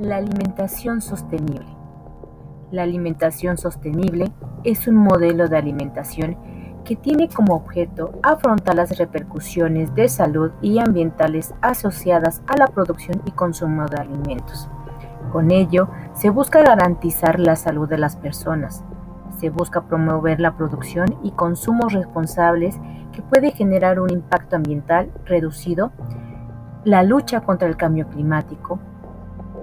La alimentación sostenible. La alimentación sostenible es un modelo de alimentación que tiene como objeto afrontar las repercusiones de salud y ambientales asociadas a la producción y consumo de alimentos. Con ello, se busca garantizar la salud de las personas. Se busca promover la producción y consumo responsables que puede generar un impacto ambiental reducido, la lucha contra el cambio climático,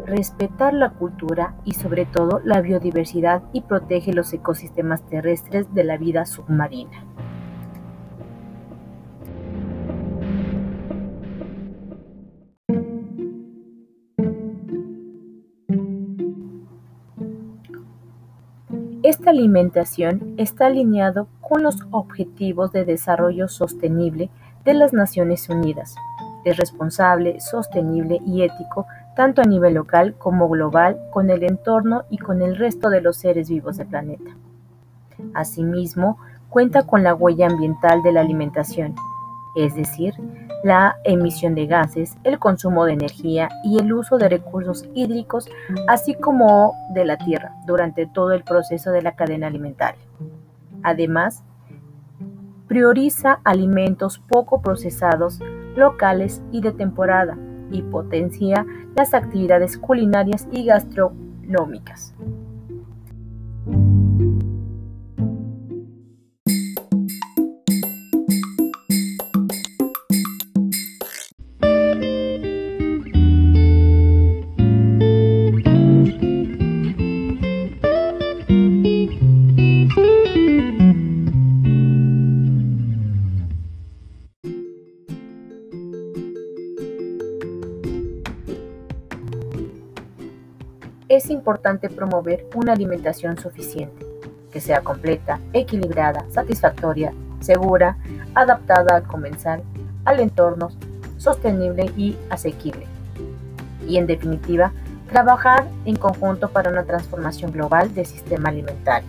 respetar la cultura y sobre todo la biodiversidad y protege los ecosistemas terrestres de la vida submarina. Esta alimentación está alineado con los Objetivos de Desarrollo Sostenible de las Naciones Unidas. Es responsable, sostenible y ético tanto a nivel local como global con el entorno y con el resto de los seres vivos del planeta. Asimismo, cuenta con la huella ambiental de la alimentación, es decir, la emisión de gases, el consumo de energía y el uso de recursos hídricos, así como de la tierra, durante todo el proceso de la cadena alimentaria. Además, prioriza alimentos poco procesados, locales y de temporada, y potencia las actividades culinarias y gastronómicas. Es importante promover una alimentación suficiente, que sea completa, equilibrada, satisfactoria, segura, adaptada al comensal, al entorno, sostenible y asequible. Y en definitiva, trabajar en conjunto para una transformación global del sistema alimentario.